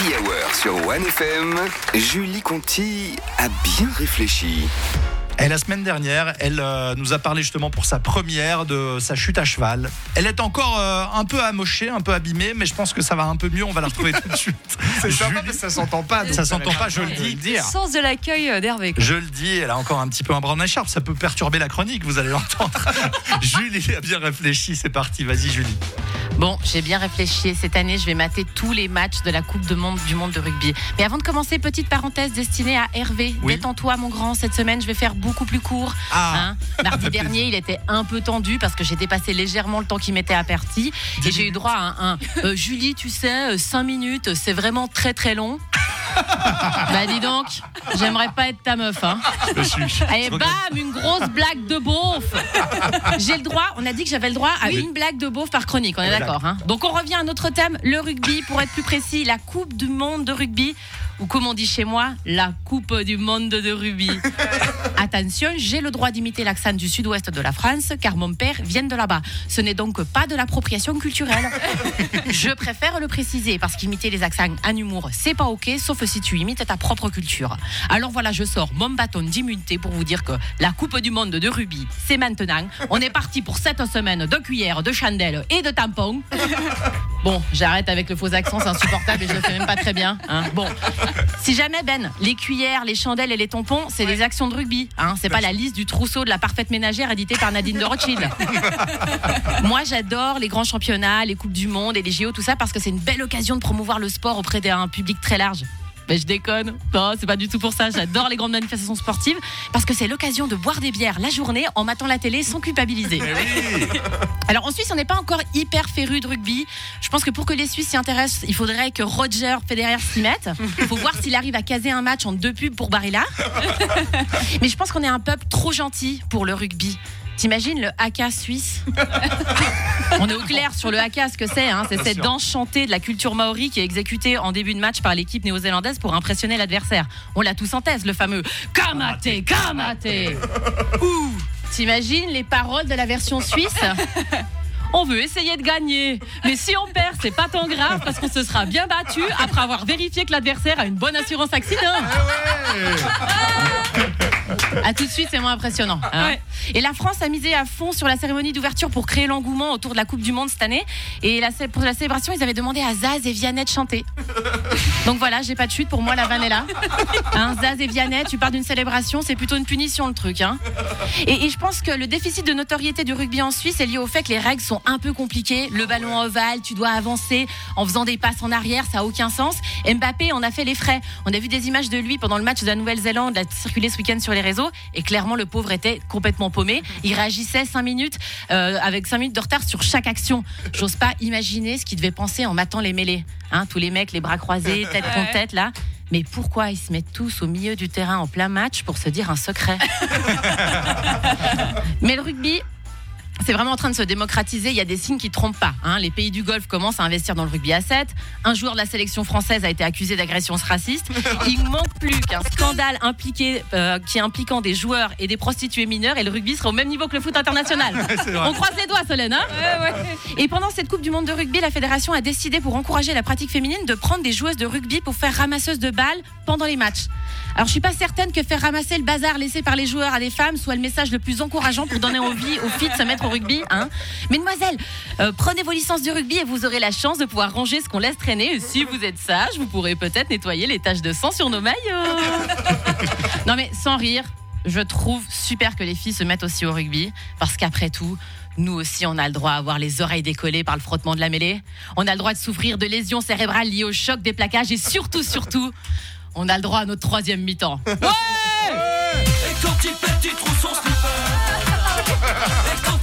Happy Hour sur 1FM, Julie Conti a bien réfléchi. Et la semaine dernière, elle euh, nous a parlé justement pour sa première de sa chute à cheval. Elle est encore euh, un peu amochée, un peu abîmée, mais je pense que ça va un peu mieux. On va la retrouver tout de suite. C'est sympa parce que ça s'entend pas. donc Ça s'entend pas, je le dis. dire. Sens de l'accueil euh, d'Hervé. Je le dis, elle a encore un petit peu un bras en écharpe. Ça peut perturber la chronique, vous allez l'entendre. Julie a bien réfléchi. C'est parti. Vas-y, Julie. Bon, j'ai bien réfléchi. Cette année, je vais mater tous les matchs de la Coupe de monde du monde de rugby. Mais avant de commencer, petite parenthèse destinée à Hervé. Oui. Détends-toi, mon grand. Cette semaine, je vais faire beaucoup plus court. Ah. Hein Mardi dernier, il était un peu tendu parce que j'ai dépassé légèrement le temps qui m'était imparti. Et j'ai eu droit à un, un, euh, Julie, tu sais, 5 minutes, c'est vraiment très très long. bah dis donc, j'aimerais pas être ta meuf. Hein. Je suis. Je bam, une grosse blague de beauf. J'ai le droit, on a dit que j'avais le droit à une blague de beauf par chronique, on est d'accord. hein Donc on revient à notre thème, le rugby, pour être plus précis, la Coupe du Monde de rugby, ou comme on dit chez moi, la Coupe du Monde de rugby. Attention, j'ai le droit d'imiter l'accent du sud-ouest de la France, car mon père vient de là-bas. Ce n'est donc pas de l'appropriation culturelle. Je préfère le préciser, parce qu'imiter les accents en humour, c'est pas ok, sauf si tu imites ta propre culture. Alors voilà, je sors mon bâton d'immunité pour vous dire que la Coupe du Monde de rugby, c'est maintenant. On est parti pour cette semaine de cuillères, de chandelles et de tampons. Bon, j'arrête avec le faux accent, c'est insupportable et je le fais même pas très bien. hein. Bon, si jamais Ben, les cuillères, les chandelles et les tampons, c'est des actions de rugby. Hein, c'est pas la liste du trousseau de la parfaite ménagère édité par Nadine de Rothschild. Moi, j'adore les grands championnats, les coupes du monde et les JO, tout ça parce que c'est une belle occasion de promouvoir le sport auprès d'un public très large. Ben, je déconne. Non, c'est pas du tout pour ça. J'adore les grandes manifestations sportives parce que c'est l'occasion de boire des bières la journée en matant la télé sans culpabiliser. Alors en Suisse, on n'est pas encore hyper féru de rugby. Je pense que pour que les Suisses s'y intéressent, il faudrait que Roger Federer s'y mette. Il faut voir s'il arrive à caser un match en deux pubs pour Barilla. Mais je pense qu'on est un peuple trop gentil pour le rugby. T'imagines le haka suisse? On est au clair sur le haka, ce que c'est. Hein. C'est cette danse chantée de la culture maori qui est exécutée en début de match par l'équipe néo-zélandaise pour impressionner l'adversaire. On l'a tous en thèse, le fameux Kamate, Kamate Ouh T'imagines les paroles de la version suisse? On veut essayer de gagner. Mais si on perd, c'est pas tant grave parce qu'on se sera bien battu après avoir vérifié que l'adversaire a une bonne assurance accident. À tout de suite, c'est moins impressionnant. hein. Ouais. Et la France a misé à fond sur la cérémonie d'ouverture pour créer l'engouement autour de la Coupe du Monde cette année. Et la pour la célébration, ils avaient demandé à Zaz et Vianney de chanter. Donc voilà, j'ai pas de chute, pour moi la vanne est là. Hein, Zaz et Vianney, tu pars d'une célébration, c'est plutôt une punition le truc. Hein. Et, et je pense que le déficit de notoriété du rugby en Suisse est lié au fait que les règles sont un peu compliquées. Le ballon ovale, tu dois avancer en faisant des passes en arrière, ça a aucun sens. Mbappé en a fait les frais. On a vu des images de lui pendant le match de la Nouvelle-Zélande, a circulé ce week-end sur les réseaux, et clairement le pauvre était complètement paumé. Il réagissait 5 minutes euh, avec 5 minutes de retard sur chaque action. J'ose pas imaginer ce qu'il devait penser en matant les mêlées. Hein, tous les mecs, les bras croisés, tête contre tête là. Mais pourquoi ils se mettent tous au milieu du terrain en plein match pour se dire un secret? Mais le rugby, c'est vraiment en train de se démocratiser. Il y a des signes qui trompent pas. hein. Les pays du Golfe commencent à investir dans le rugby à 7. Un joueur de la sélection française a été accusé d'agression raciste. Il manque plus qu'un scandale impliqué, euh, qui impliquant des joueurs et des prostituées mineures et le rugby sera au même niveau que le foot international. On croise les doigts, Solène. hein et pendant cette Coupe du Monde de rugby, la fédération a décidé pour encourager la pratique féminine de prendre des joueuses de rugby pour faire ramasseuse de balles pendant les matchs. Alors je suis pas certaine que faire ramasser le bazar laissé par les joueurs à des femmes soit le message le plus encourageant pour donner envie aux filles de se mettre au rugby. Hein Mesdemoiselles, euh, prenez vos licences du rugby et vous aurez la chance de pouvoir ranger ce qu'on laisse traîner. Et si vous êtes sage, vous pourrez peut-être nettoyer les taches de sang sur nos maillots. non mais sans rire, je trouve super que les filles se mettent aussi au rugby parce qu'après tout, nous aussi, on a le droit à avoir les oreilles décollées par le frottement de la mêlée. On a le droit de souffrir de lésions cérébrales liées au choc des plaquages et surtout, surtout, on a le droit à notre troisième mi-temps. Et quand il pète, il trouve son slipper. Et quand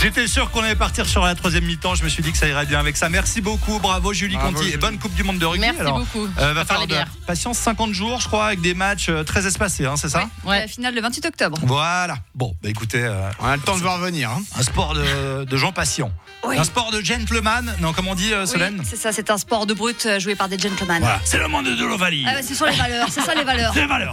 J'étais sûr qu'on allait partir sur la troisième mi-temps. Je me suis dit que ça irait bien avec ça. Merci beaucoup. Bravo, Julie Bravo, Conti. Et bonne Coupe du Monde de rugby. Merci alors. beaucoup. Euh, va les de patience 50 jours, je crois, avec des matchs euh, très espacés, hein, c'est ça Ouais. La finale le 28 octobre. Voilà. Bon, bah écoutez, euh, On a le temps de voir venir. hein. un sport de, de gens patients. Oui. Un sport de gentleman. Non, comment on dit, euh, Oui, Solène c'est ça, c'est un sport de brut joué par des gentlemen. Voilà. C'est le monde de l'Ovalie. Ah ouais, ce sont les valeurs, c'est ça les valeurs. C'est les valeurs.